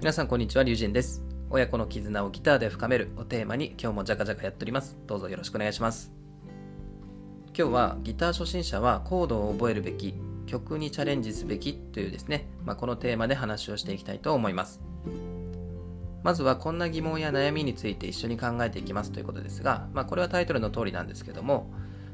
皆さんこんにちは、リュウジンです。親子の絆をギターで深めるをテーマに今日もジャカジャカやっております。どうぞよろしくお願いします。今日はギター初心者はコードを覚えるべき、曲にチャレンジすべきというですね、まあ、このテーマで話をしていきたいと思います。まずはこんな疑問や悩みについて一緒に考えていきますということですが、まあ、これはタイトルの通りなんですけども、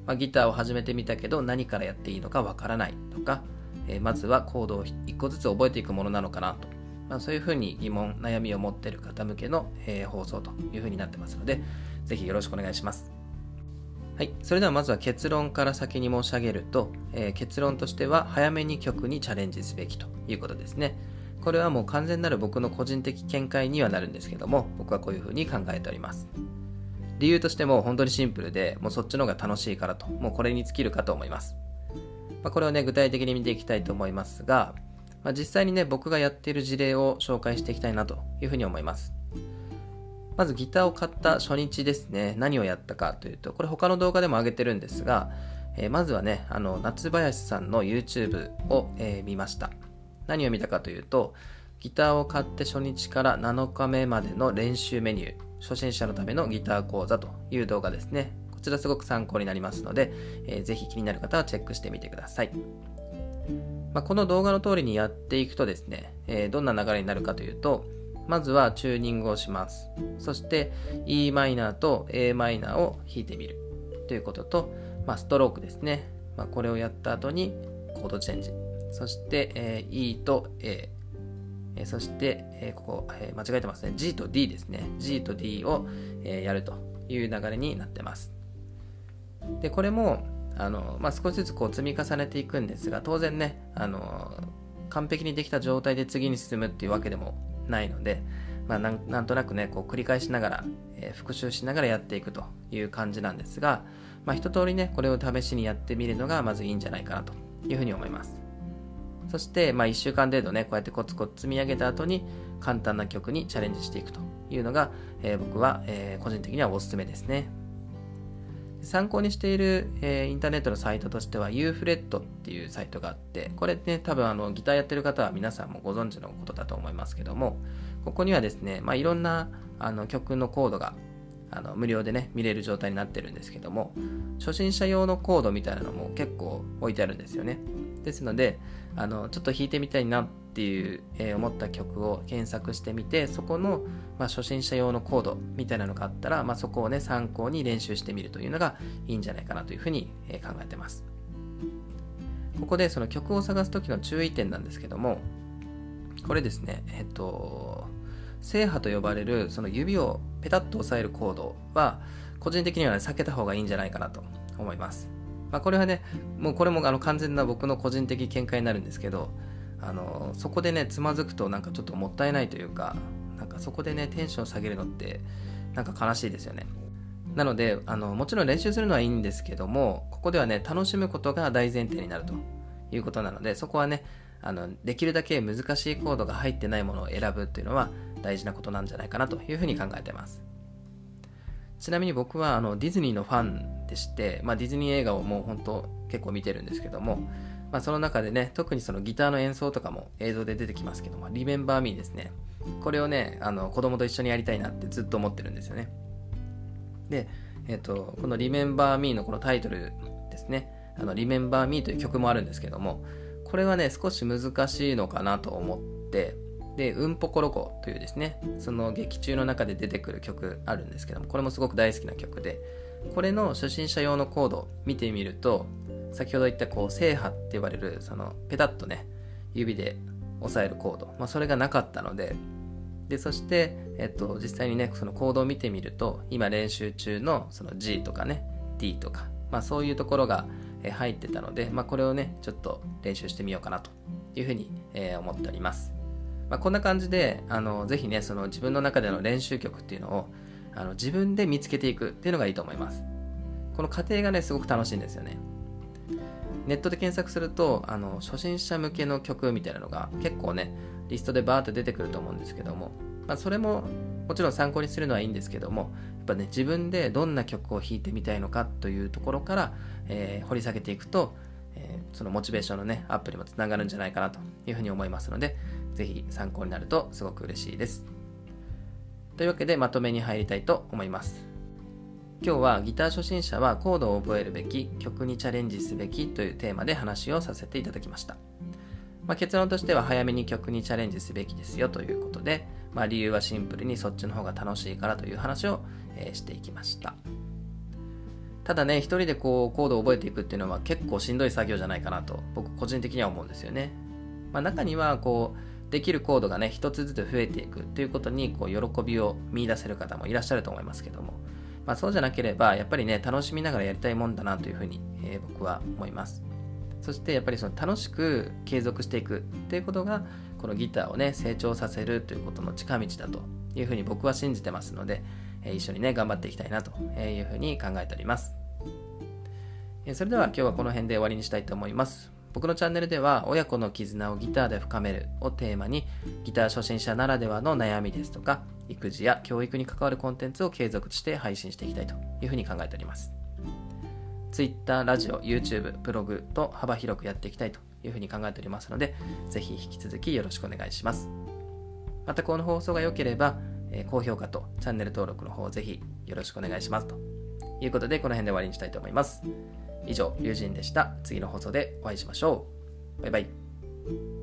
まあ、ギターを始めてみたけど何からやっていいのかわからないとか、えー、まずはコードを1個ずつ覚えていくものなのかなと、まあ、そういうふうに疑問、悩みを持っている方向けの、えー、放送というふうになってますので、ぜひよろしくお願いします。はい、それではまずは結論から先に申し上げると、えー、結論としては早めに曲にチャレンジすべきということですね。これはもう完全なる僕の個人的見解にはなるんですけども、僕はこういうふうに考えております。理由としても本当にシンプルで、もうそっちの方が楽しいからと、もうこれに尽きるかと思います。まあ、これをね、具体的に見ていきたいと思いますが、まあ、実際にね、僕がやっている事例を紹介していきたいなというふうに思います。まずギターを買った初日ですね、何をやったかというと、これ他の動画でも上げてるんですが、えー、まずはね、あの、夏林さんの YouTube を、えー、見ました。何を見たかというと、ギターを買って初日から7日目までの練習メニュー、初心者のためのギター講座という動画ですね。こちらすごく参考になりますので、えー、ぜひ気になる方はチェックしてみてください。まあ、この動画の通りにやっていくとですね、えー、どんな流れになるかというと、まずはチューニングをします。そして e マイナーと a マイナーを弾いてみるということと、まあ、ストロークですね。まあ、これをやった後にコードチェンジ。そして、え、E と A、え、そして、え、ここ、え間違えてますね。G と D ですね。G と D を、えやるという流れになってます。で、これも、あのまあ、少しずつこう積み重ねていくんですが、当然ね、あの完璧にできた状態で次に進むっていうわけでもないので、まあ、なんとなくね、こう繰り返しながら、え復習しながらやっていくという感じなんですが、まあ、一通りね、これを試しにやってみるのがまずいいんじゃないかなというふうに思います。そして、まあ、1週間程度ね、こうやってコツコツ積み上げた後に、簡単な曲にチャレンジしていくというのが、えー、僕は、えー、個人的にはおすすめですね。参考にしている、えー、インターネットのサイトとしては UFRED っていうサイトがあってこれね多分あのギターやってる方は皆さんもご存知のことだと思いますけどもここにはですね、まあ、いろんなあの曲のコードがあの無料でね見れる状態になってるんですけども初心者用のコードみたいなのも結構置いてあるんですよね。ですのであのちょっと弾いてみたいなっていう、えー、思った曲を検索してみてそこの、まあ、初心者用のコードみたいなのがあったら、まあ、そこをね参考に練習してみるというのがいいんじゃないかなというふうに、えー、考えてます。ここでその曲を探す時の注意点なんですけどもこれですねえっ、ー、と正波と呼ばれるその指をペタッと押さえるコードは個人的には、ね、避けた方がいいんじゃないかなと思います。まあ、これはね、もうこれもあの完全な僕の個人的見解になるんですけど、あのそこでね、つまずくとなんかちょっともったいないというか、なんかそこでね、テンション下げるのってなんか悲しいですよね。なのであの、もちろん練習するのはいいんですけども、ここではね、楽しむことが大前提になるということなので、そこはね、あのできるだけ難しいコードが入ってないものを選ぶっていうのは大事なことなんじゃないかなというふうに考えてます。ちなみに僕はあのディズニーのファンでして、まあ、ディズニー映画をもう本当結構見てるんですけども、まあ、その中でね、特にそのギターの演奏とかも映像で出てきますけども、リメンバーミーですね。これをね、あの子供と一緒にやりたいなってずっと思ってるんですよね。で、えっ、ー、と、このリメンバーミーのこのタイトルですね。あの、リメンバーミーという曲もあるんですけども、これはね、少し難しいのかなと思って、で、うんぽころこというですね、その劇中の中で出てくる曲あるんですけども、これもすごく大好きな曲で、これの初心者用のコード見てみると、先ほど言ったこう、正波って呼ばれる、その、ペタッとね、指で押さえるコード、まあ、それがなかったので、で、そして、えっと、実際にね、そのコードを見てみると、今練習中のその G とかね、D とか、まあそういうところが入ってたので、まあこれをね、ちょっと練習してみようかなというふうにえ思っております。まあ、こんな感じであのぜひねその自分の中での練習曲っていうのをあの自分で見つけていくっていうのがいいと思います。この過程がねすごく楽しいんですよね。ネットで検索するとあの初心者向けの曲みたいなのが結構ねリストでバーって出てくると思うんですけども、まあ、それももちろん参考にするのはいいんですけどもやっぱね自分でどんな曲を弾いてみたいのかというところから、えー、掘り下げていくと、えー、そのモチベーションのねアップにもつながるんじゃないかなというふうに思いますのでぜひ参考になるとすごく嬉しいです。というわけでまとめに入りたいと思います。今日はギター初心者はコードを覚えるべき、曲にチャレンジすべきというテーマで話をさせていただきました。まあ、結論としては早めに曲にチャレンジすべきですよということで、まあ、理由はシンプルにそっちの方が楽しいからという話を、え、していきました。ただね、一人でこうコードを覚えていくっていうのは結構しんどい作業じゃないかなと僕個人的には思うんですよね。まあ、中にはこうできるコードがね一つずつ増えていくということにこう喜びを見出せる方もいらっしゃると思いますけども、まあ、そうじゃなければやっぱりね楽しみながらやりたいもんだなというふうに、えー、僕は思います。そしてやっぱりその楽しく継続していくっていうことがこのギターをね成長させるということの近道だというふうに僕は信じてますので、えー、一緒にね頑張っていきたいなというふうに考えております。それでは今日はこの辺で終わりにしたいと思います。僕のチャンネルでは親子の絆をギターで深めるをテーマにギター初心者ならではの悩みですとか育児や教育に関わるコンテンツを継続して配信していきたいというふうに考えております。Twitter、ラジオ、YouTube、ブログと幅広くやっていきたいというふうに考えておりますのでぜひ引き続きよろしくお願いします。またこの放送が良ければ、高評価とチャンネル登録の方ぜひよろしくお願いしますということでこの辺で終わりにしたいと思います。以上、友人でした。次の放送でお会いしましょう。バイバイ。